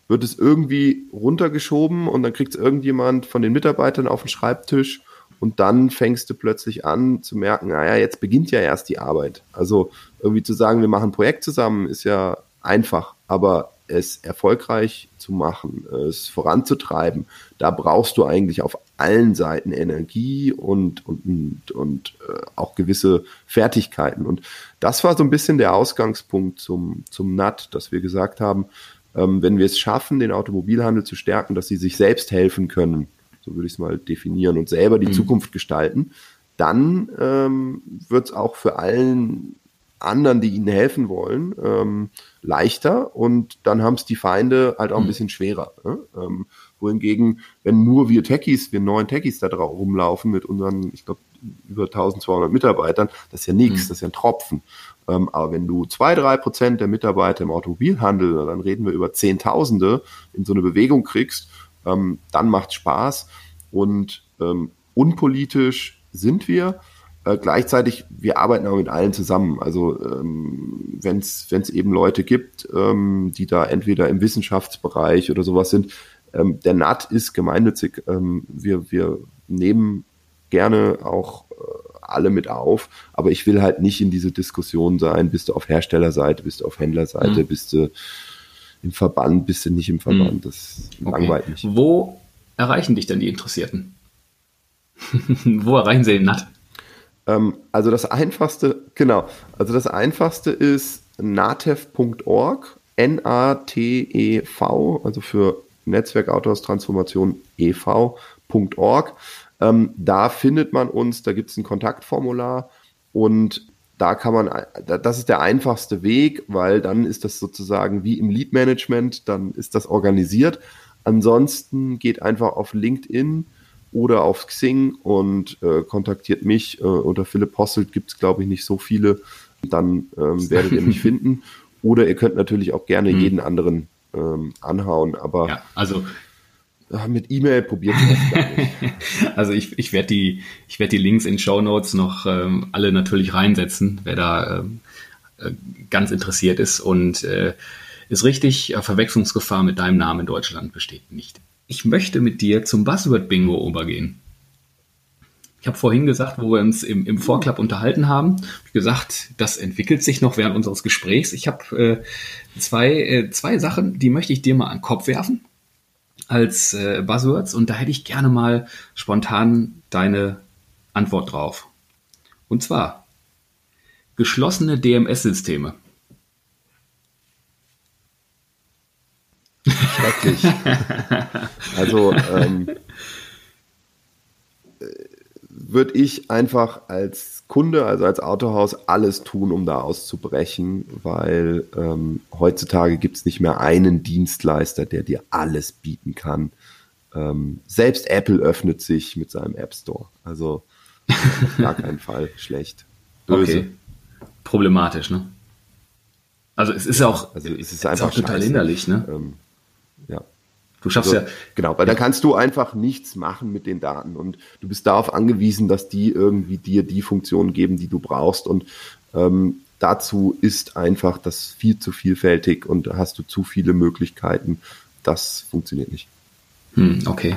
S2: wird es irgendwie runtergeschoben und dann kriegt es irgendjemand von den Mitarbeitern auf den Schreibtisch und dann fängst du plötzlich an zu merken, naja, jetzt beginnt ja erst die Arbeit. Also irgendwie zu sagen, wir machen ein Projekt zusammen, ist ja einfach, aber es erfolgreich zu machen, es voranzutreiben, da brauchst du eigentlich auf allen Seiten Energie und, und, und, und äh, auch gewisse Fertigkeiten. Und das war so ein bisschen der Ausgangspunkt zum, zum NAT, dass wir gesagt haben, ähm, wenn wir es schaffen, den Automobilhandel zu stärken, dass sie sich selbst helfen können, so würde ich es mal definieren, und selber die mhm. Zukunft gestalten, dann ähm, wird es auch für allen anderen, die ihnen helfen wollen, ähm, leichter und dann haben es die Feinde halt auch ein mhm. bisschen schwerer. Ne? Ähm, wohingegen, wenn nur wir Techies, wir neuen Techies da drauf rumlaufen mit unseren, ich glaube, über 1200 Mitarbeitern, das ist ja nichts, mhm. das ist ja ein Tropfen. Ähm, aber wenn du zwei, drei Prozent der Mitarbeiter im Automobilhandel, dann reden wir über Zehntausende, in so eine Bewegung kriegst, ähm, dann macht Spaß und ähm, unpolitisch sind wir. Äh, gleichzeitig, wir arbeiten auch mit allen zusammen. Also ähm, wenn es eben Leute gibt, ähm, die da entweder im Wissenschaftsbereich oder sowas sind, ähm, der NAT ist gemeinnützig. Ähm, wir, wir nehmen gerne auch äh, alle mit auf, aber ich will halt nicht in diese Diskussion sein, bist du auf Herstellerseite, bist du auf Händlerseite, mhm. bist du im Verband, bist du nicht im Verband. Mhm. Das okay. langweilt mich.
S1: Wo erreichen dich denn die Interessierten? Wo erreichen sie den NAT?
S2: Ähm, also das einfachste, genau, also das einfachste ist natev.org, N-A-T-E-V, also für Netzwerk Autors Transformation e.v.org. Ähm, da findet man uns, da gibt es ein Kontaktformular und da kann man, das ist der einfachste Weg, weil dann ist das sozusagen wie im Lead Management, dann ist das organisiert. Ansonsten geht einfach auf LinkedIn oder auf Xing und äh, kontaktiert mich. Äh, unter Philipp Posselt gibt es, glaube ich, nicht so viele. Dann ähm, werdet ihr mich finden. Oder ihr könnt natürlich auch gerne hm. jeden anderen ähm, anhauen. Aber
S1: ja, also
S2: mit E-Mail probiert
S1: also ich, ich werde die, werd die Links in Show Notes noch ähm, alle natürlich reinsetzen, wer da ähm, äh, ganz interessiert ist. Und äh, ist richtig, äh, Verwechslungsgefahr mit deinem Namen in Deutschland besteht nicht. Ich möchte mit dir zum Buzzword-Bingo übergehen. Ich habe vorhin gesagt, wo wir uns im, im Vorklapp unterhalten haben, gesagt, das entwickelt sich noch während unseres Gesprächs. Ich habe äh, zwei, äh, zwei Sachen, die möchte ich dir mal an den Kopf werfen als äh, Buzzwords und da hätte ich gerne mal spontan deine Antwort drauf. Und zwar geschlossene DMS-Systeme.
S2: Schrecklich. also ähm, würde ich einfach als Kunde, also als Autohaus, alles tun, um da auszubrechen, weil ähm, heutzutage gibt es nicht mehr einen Dienstleister, der dir alles bieten kann. Ähm, selbst Apple öffnet sich mit seinem App Store. Also auf gar keinen Fall schlecht.
S1: Böse. Okay. Problematisch, ne? Also es ist auch,
S2: also es ist einfach
S1: ist total hinderlich, ne? Ähm,
S2: ja.
S1: Du schaffst also, ja.
S2: Genau, weil ja. da kannst du einfach nichts machen mit den Daten und du bist darauf angewiesen, dass die irgendwie dir die Funktionen geben, die du brauchst und ähm, dazu ist einfach das viel zu vielfältig und hast du zu viele Möglichkeiten. Das funktioniert nicht.
S1: Hm, okay.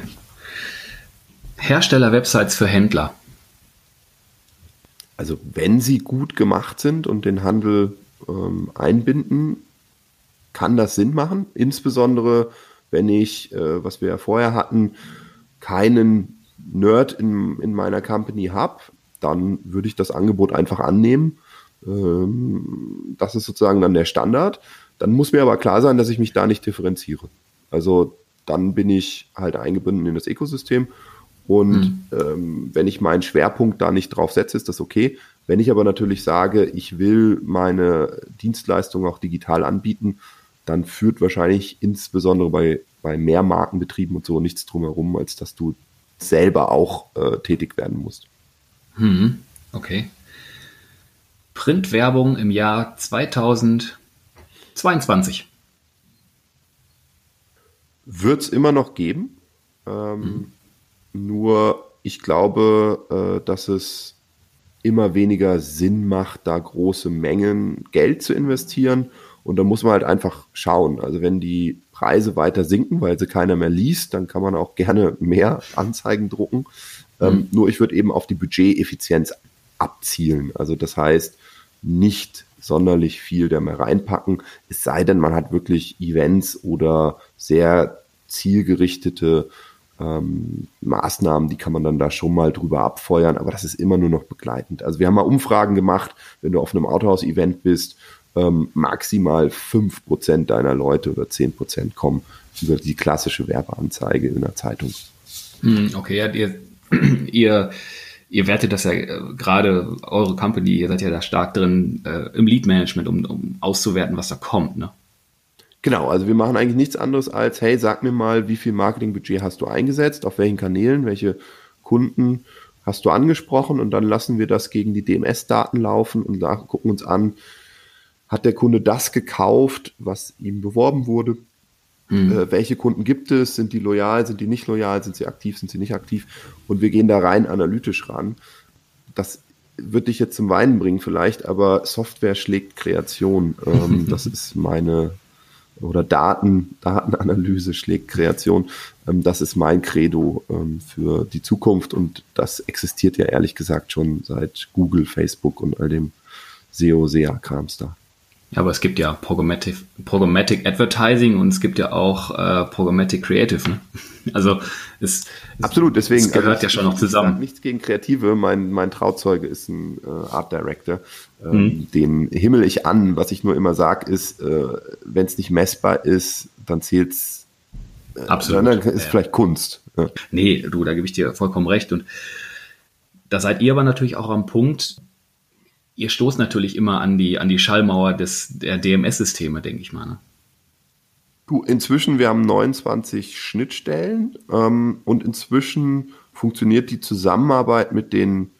S1: Hersteller-Websites für Händler.
S2: Also wenn sie gut gemacht sind und den Handel ähm, einbinden, kann das Sinn machen. Insbesondere wenn ich, äh, was wir ja vorher hatten, keinen Nerd in, in meiner Company habe, dann würde ich das Angebot einfach annehmen. Ähm, das ist sozusagen dann der Standard. Dann muss mir aber klar sein, dass ich mich da nicht differenziere. Also dann bin ich halt eingebunden in das Ökosystem. Und mhm. ähm, wenn ich meinen Schwerpunkt da nicht drauf setze, ist das okay. Wenn ich aber natürlich sage, ich will meine Dienstleistung auch digital anbieten, dann führt wahrscheinlich insbesondere bei, bei Mehrmarkenbetrieben und so nichts drumherum, als dass du selber auch äh, tätig werden musst.
S1: Hm, okay. Printwerbung im Jahr 2022.
S2: Wird es immer noch geben. Ähm, hm. Nur ich glaube, äh, dass es immer weniger Sinn macht, da große Mengen Geld zu investieren und da muss man halt einfach schauen. Also wenn die Preise weiter sinken, weil sie keiner mehr liest, dann kann man auch gerne mehr Anzeigen drucken. Ähm, mhm. Ähm, nur ich würde eben auf die Budgeteffizienz abzielen. Also das heißt, nicht sonderlich viel da mehr reinpacken, es sei denn, man hat wirklich Events oder sehr zielgerichtete ähm, Maßnahmen, die kann man dann da schon mal drüber abfeuern, aber das ist immer nur noch begleitend. Also wir haben mal Umfragen gemacht, wenn du auf einem Autohaus-Event bist ähm, maximal 5% deiner Leute oder 10% kommen über die klassische Werbeanzeige in der Zeitung.
S1: Hm, okay, ja, ihr, ihr, ihr wertet das ja äh, gerade, eure Company, ihr seid ja da stark drin äh, im Lead-Management, um, um auszuwerten, was da kommt, ne?
S2: Genau, also wir machen eigentlich nichts anderes als, hey, sag mir mal, wie viel Marketingbudget hast du eingesetzt, auf welchen Kanälen, welche Kunden hast du angesprochen und dann lassen wir das gegen die DMS-Daten laufen und gucken uns an, hat der Kunde das gekauft, was ihm beworben wurde? Mhm. Äh, welche Kunden gibt es? Sind die loyal? Sind die nicht loyal? Sind sie aktiv? Sind sie nicht aktiv? Und wir gehen da rein analytisch ran. Das würde dich jetzt zum Weinen bringen vielleicht, aber Software schlägt Kreation. Ähm, das ist meine, oder Daten, Datenanalyse schlägt Kreation. Ähm, das ist mein Credo ähm, für die Zukunft und das existiert ja ehrlich gesagt schon seit Google, Facebook und all dem SEO-SEA-Krams da.
S1: Ja, aber es gibt ja Programmatic, Programmatic Advertising und es gibt ja auch äh, Programmatic Creative. Ne? Also es,
S2: absolut. Deswegen
S1: es gehört also, ja schon noch zusammen.
S2: Nichts gegen Kreative. Mein mein Trauzeuge ist ein äh, Art Director. Ähm, mhm. Den himmel ich an. Was ich nur immer sage, ist, äh, wenn es nicht messbar ist, dann zählt's. Äh,
S1: absolut.
S2: Dann ist ja. vielleicht Kunst.
S1: Ja. Nee, du, da gebe ich dir vollkommen recht. Und da seid ihr aber natürlich auch am Punkt, ihr stoßt natürlich immer an die, an die Schallmauer des, der DMS-Systeme, denke ich mal. Ne?
S2: Du, inzwischen, wir haben 29 Schnittstellen ähm, und inzwischen funktioniert die Zusammenarbeit mit den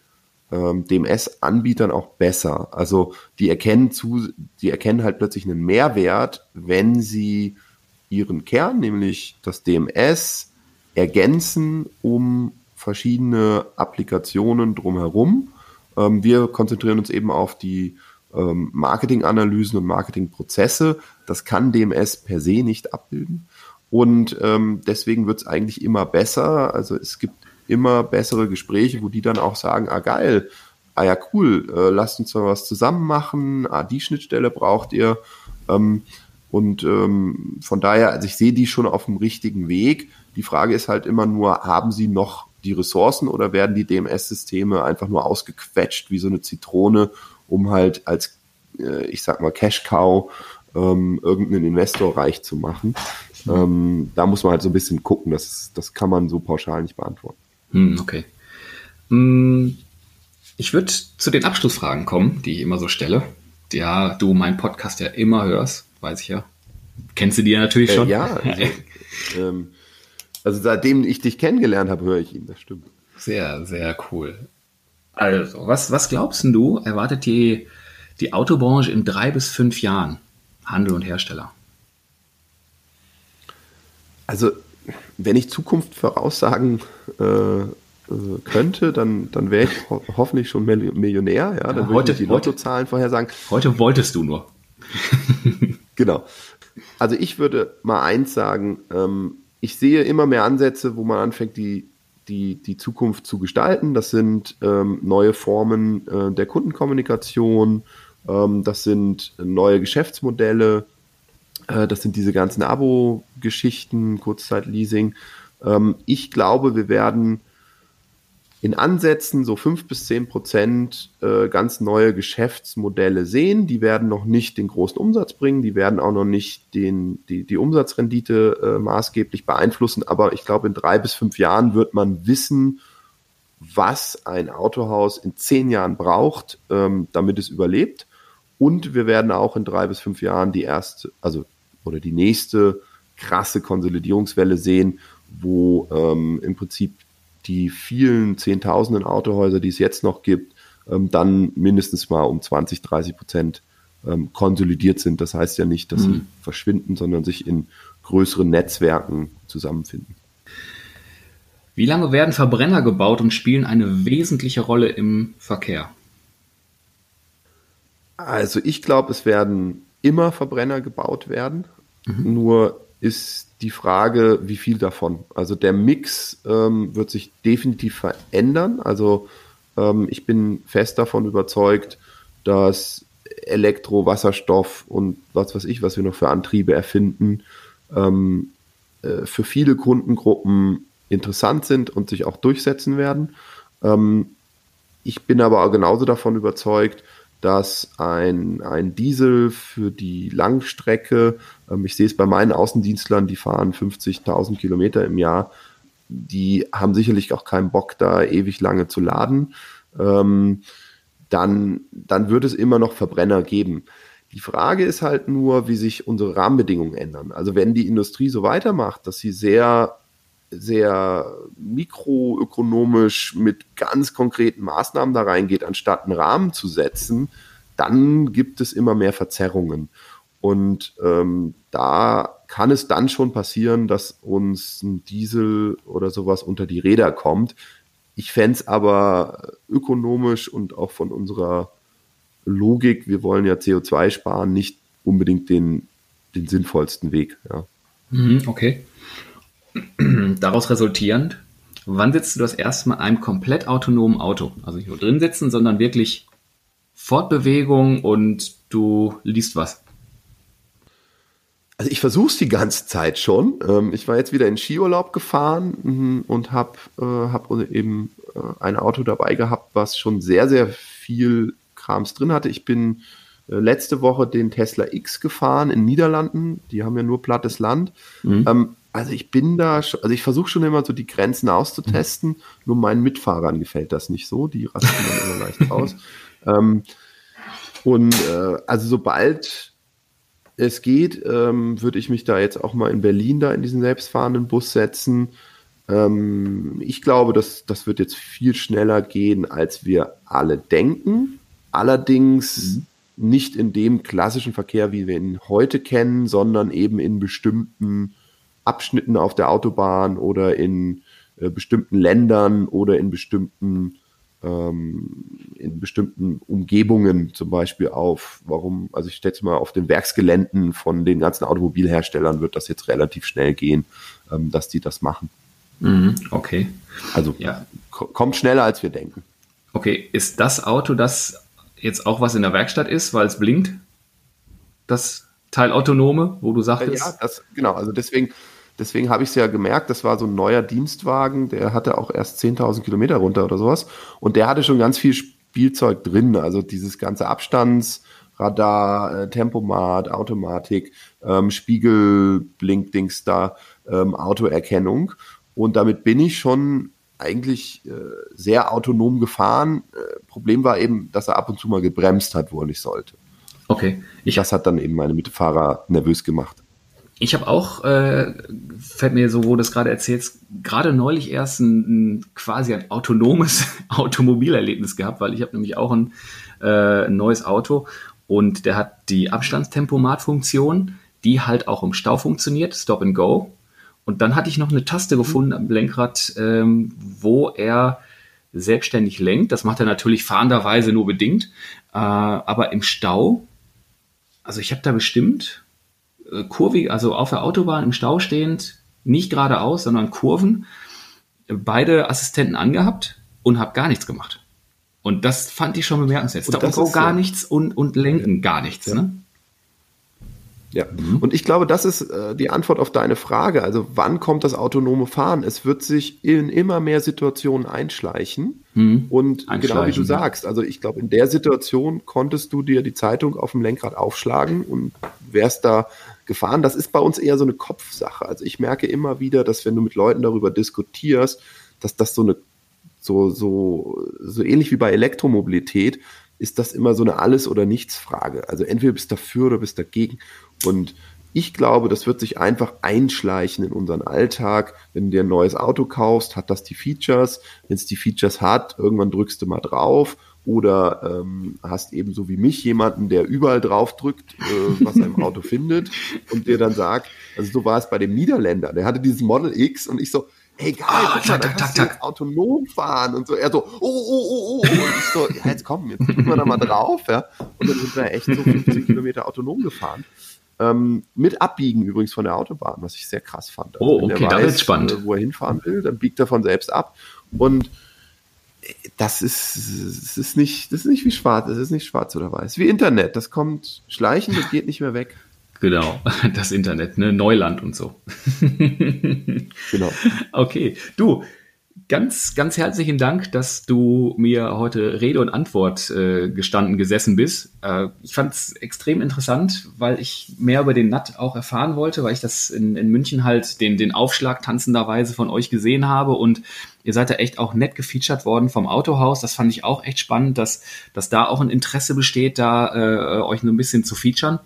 S2: ähm, DMS-Anbietern auch besser. Also die erkennen zu, die erkennen halt plötzlich einen Mehrwert, wenn sie ihren Kern, nämlich das DMS, ergänzen um verschiedene Applikationen drumherum wir konzentrieren uns eben auf die ähm, Marketinganalysen und Marketingprozesse. Das kann DMS per se nicht abbilden. Und ähm, deswegen wird es eigentlich immer besser. Also es gibt immer bessere Gespräche, wo die dann auch sagen, ah geil, ah ja cool, äh, lasst uns mal was zusammen machen, ah die Schnittstelle braucht ihr. Ähm, und ähm, von daher, also ich sehe die schon auf dem richtigen Weg. Die Frage ist halt immer nur, haben sie noch die Ressourcen oder werden die DMS-Systeme einfach nur ausgequetscht wie so eine Zitrone, um halt als, äh, ich sag mal, Cash-Cow ähm, irgendeinen Investor reich zu machen? Ähm, da muss man halt so ein bisschen gucken, das, das kann man so pauschal nicht beantworten.
S1: Hm, okay. Hm, ich würde zu den Abschlussfragen kommen, die ich immer so stelle. Ja, du meinen Podcast ja immer hörst, weiß ich ja. Kennst du die ja natürlich äh, schon?
S2: Äh, ja, also, ähm, also seitdem ich dich kennengelernt habe, höre ich ihn, das stimmt.
S1: Sehr, sehr cool. Also, was, was glaubst du, erwartet die, die Autobranche in drei bis fünf Jahren? Handel und Hersteller.
S2: Also, wenn ich Zukunft voraussagen äh, könnte, dann, dann wäre ich ho hoffentlich schon Millionär. Ja, dann ja,
S1: würde ich
S2: die Lottozahlen vorhersagen.
S1: Heute wolltest du nur.
S2: genau. Also ich würde mal eins sagen, ähm, ich sehe immer mehr Ansätze, wo man anfängt, die, die, die Zukunft zu gestalten. Das sind ähm, neue Formen äh, der Kundenkommunikation, ähm, das sind neue Geschäftsmodelle, äh, das sind diese ganzen Abo-Geschichten, Kurzzeitleasing. Ähm, ich glaube, wir werden in Ansätzen so fünf bis zehn Prozent äh, ganz neue Geschäftsmodelle sehen. Die werden noch nicht den großen Umsatz bringen, die werden auch noch nicht den, die, die Umsatzrendite äh, maßgeblich beeinflussen. Aber ich glaube, in drei bis fünf Jahren wird man wissen, was ein Autohaus in zehn Jahren braucht, ähm, damit es überlebt. Und wir werden auch in drei bis fünf Jahren die erste, also oder die nächste krasse Konsolidierungswelle sehen, wo ähm, im Prinzip die vielen Zehntausenden Autohäuser, die es jetzt noch gibt, ähm, dann mindestens mal um 20, 30 Prozent ähm, konsolidiert sind. Das heißt ja nicht, dass mhm. sie verschwinden, sondern sich in größeren Netzwerken zusammenfinden.
S1: Wie lange werden Verbrenner gebaut und spielen eine wesentliche Rolle im Verkehr?
S2: Also ich glaube, es werden immer Verbrenner gebaut werden. Mhm. Nur ist die Frage, wie viel davon. Also der Mix ähm, wird sich definitiv verändern. Also ähm, ich bin fest davon überzeugt, dass Elektro, Wasserstoff und was weiß ich, was wir noch für Antriebe erfinden, ähm, äh, für viele Kundengruppen interessant sind und sich auch durchsetzen werden. Ähm, ich bin aber genauso davon überzeugt, dass ein, ein Diesel für die Langstrecke, ähm, ich sehe es bei meinen Außendienstlern, die fahren 50.000 Kilometer im Jahr, die haben sicherlich auch keinen Bock, da ewig lange zu laden. Ähm, dann, dann wird es immer noch Verbrenner geben. Die Frage ist halt nur, wie sich unsere Rahmenbedingungen ändern. Also wenn die Industrie so weitermacht, dass sie sehr sehr mikroökonomisch mit ganz konkreten Maßnahmen da reingeht, anstatt einen Rahmen zu setzen, dann gibt es immer mehr Verzerrungen. Und ähm, da kann es dann schon passieren, dass uns ein Diesel oder sowas unter die Räder kommt. Ich fände es aber ökonomisch und auch von unserer Logik, wir wollen ja CO2 sparen, nicht unbedingt den den sinnvollsten Weg. Ja.
S1: Mhm, okay. Daraus resultierend, wann sitzt du das erste Mal in einem komplett autonomen Auto? Also nicht nur drin sitzen, sondern wirklich Fortbewegung und du liest was.
S2: Also ich versuche es die ganze Zeit schon. Ähm, ich war jetzt wieder in Skiurlaub gefahren mhm, und habe äh, hab eben äh, ein Auto dabei gehabt, was schon sehr, sehr viel Krams drin hatte. Ich bin äh, letzte Woche den Tesla X gefahren in Niederlanden. Die haben ja nur plattes Land. Mhm. Ähm, also ich bin da, also ich versuche schon immer so die Grenzen auszutesten. Mhm. Nur meinen Mitfahrern gefällt das nicht so. Die rasten dann immer leicht aus. Ähm, und äh, also sobald es geht, ähm, würde ich mich da jetzt auch mal in Berlin da in diesen selbstfahrenden Bus setzen. Ähm, ich glaube, dass das wird jetzt viel schneller gehen, als wir alle denken. Allerdings mhm. nicht in dem klassischen Verkehr, wie wir ihn heute kennen, sondern eben in bestimmten Abschnitten auf der Autobahn oder in äh, bestimmten Ländern oder in bestimmten ähm, in bestimmten Umgebungen zum Beispiel auf, warum, also ich stelle es mal auf den Werksgeländen von den ganzen Automobilherstellern wird das jetzt relativ schnell gehen, ähm, dass die das machen.
S1: Mhm, okay.
S2: Also ja. kommt schneller, als wir denken.
S1: Okay, ist das Auto das jetzt auch was in der Werkstatt ist, weil es blinkt? Das Teil Autonome, wo du sagtest?
S2: Ja, das, genau, also deswegen, Deswegen habe ich es ja gemerkt, das war so ein neuer Dienstwagen, der hatte auch erst 10.000 Kilometer runter oder sowas. Und der hatte schon ganz viel Spielzeug drin, also dieses ganze Abstandsradar, äh, Tempomat, Automatik, ähm, Spiegelblinkdings da, ähm, Autoerkennung. Und damit bin ich schon eigentlich äh, sehr autonom gefahren. Äh, Problem war eben, dass er ab und zu mal gebremst hat, wo er nicht sollte.
S1: Okay.
S2: Ich das hat dann eben meine Mitfahrer nervös gemacht.
S1: Ich habe auch, äh, fällt mir so, wo du das gerade erzählst, gerade neulich erst ein, ein, quasi ein autonomes Automobilerlebnis gehabt, weil ich habe nämlich auch ein, äh, neues Auto und der hat die Abstandstempomat-Funktion, die halt auch im Stau funktioniert, Stop and Go. Und dann hatte ich noch eine Taste gefunden am Lenkrad, ähm, wo er selbstständig lenkt. Das macht er natürlich fahrenderweise nur bedingt, äh, aber im Stau, also ich habe da bestimmt kurvig, also auf der Autobahn im Stau stehend, nicht geradeaus, sondern Kurven, beide Assistenten angehabt und habe gar nichts gemacht. Und das fand ich schon bemerkenswert. Stop and Go gar so. nichts und, und Lenken gar nichts. Ja. Ne?
S2: Ja, mhm. und ich glaube, das ist äh, die Antwort auf deine Frage. Also wann kommt das autonome Fahren? Es wird sich in immer mehr Situationen einschleichen. Mhm. Und genau wie du sagst, also ich glaube, in der Situation konntest du dir die Zeitung auf dem Lenkrad aufschlagen und wärst da gefahren. Das ist bei uns eher so eine Kopfsache. Also ich merke immer wieder, dass wenn du mit Leuten darüber diskutierst, dass das so eine so, so, so ähnlich wie bei Elektromobilität, ist das immer so eine Alles- oder Nichts-Frage. Also entweder bist du dafür oder bist dagegen. Und ich glaube, das wird sich einfach einschleichen in unseren Alltag. Wenn du dir ein neues Auto kaufst, hat das die Features. Wenn es die Features hat, irgendwann drückst du mal drauf oder ähm, hast eben so wie mich jemanden, der überall drauf drückt, äh, was er im Auto findet und dir dann sagt, also so war es bei dem Niederländer, der hatte dieses Model X und ich so, hey geil, oh, guck mal, tak, tak, tak, autonom fahren und so, er so, oh, oh, oh, oh, und ich so, ja, jetzt komm, jetzt drücken wir da mal drauf, ja, und dann sind wir echt so 50 Kilometer autonom gefahren. Ähm, mit Abbiegen übrigens von der Autobahn, was ich sehr krass fand.
S1: Also, oh, okay, das ist spannend.
S2: Äh, wo er hinfahren will, dann biegt er von selbst ab und das ist, das ist nicht, das ist nicht wie schwarz, das ist nicht schwarz oder weiß. Wie Internet, das kommt schleichend und geht nicht mehr weg.
S1: Genau, das Internet, ne? Neuland und so. genau. Okay, du, ganz, ganz herzlichen Dank, dass du mir heute Rede und Antwort äh, gestanden, gesessen bist. Äh, ich fand es extrem interessant, weil ich mehr über den NAT auch erfahren wollte, weil ich das in, in München halt den, den Aufschlag tanzenderweise von euch gesehen habe und ihr seid da echt auch nett gefeatured worden vom Autohaus. Das fand ich auch echt spannend, dass, dass da auch ein Interesse besteht, da äh, euch nur ein bisschen zu featuren.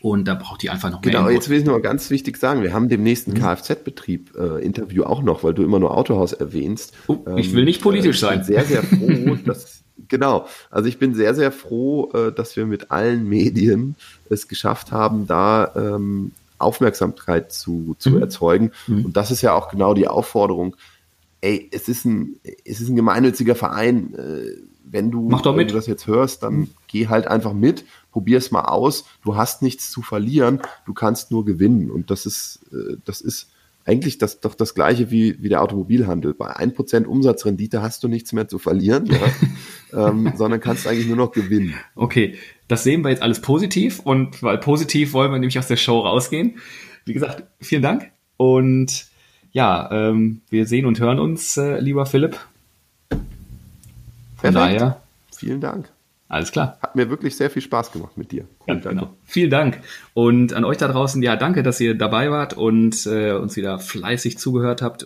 S1: Und da braucht die einfach noch
S2: mehr. Genau, jetzt will ich noch ganz wichtig sagen, wir haben dem nächsten mhm. Kfz-Betrieb äh, Interview auch noch, weil du immer nur Autohaus erwähnst.
S1: Oh, ähm, ich will nicht politisch
S2: äh,
S1: sein.
S2: sehr, sehr froh, dass, genau, also ich bin sehr, sehr froh, äh, dass wir mit allen Medien es geschafft haben, da ähm, Aufmerksamkeit zu, zu mhm. erzeugen. Mhm. Und das ist ja auch genau die Aufforderung. Ey, es ist ein, es ist ein gemeinnütziger Verein. Äh, wenn du,
S1: wenn
S2: du das jetzt hörst, dann geh halt einfach mit probier es mal aus. Du hast nichts zu verlieren, du kannst nur gewinnen. Und das ist, äh, das ist eigentlich das, doch das gleiche wie, wie der Automobilhandel. Bei 1% Umsatzrendite hast du nichts mehr zu verlieren, ja, ähm, sondern kannst eigentlich nur noch gewinnen.
S1: Okay, das sehen wir jetzt alles positiv und weil positiv wollen wir nämlich aus der Show rausgehen. Wie gesagt, vielen Dank und ja, ähm, wir sehen und hören uns, äh, lieber Philipp. Von
S2: Perfekt.
S1: daher,
S2: Vielen Dank.
S1: Alles klar.
S2: Hat mir wirklich sehr viel Spaß gemacht mit dir.
S1: Ja,
S2: Cool, danke.
S1: genau. Vielen Dank. Und an euch da draußen, ja, danke, dass ihr dabei wart und äh, uns wieder fleißig zugehört habt.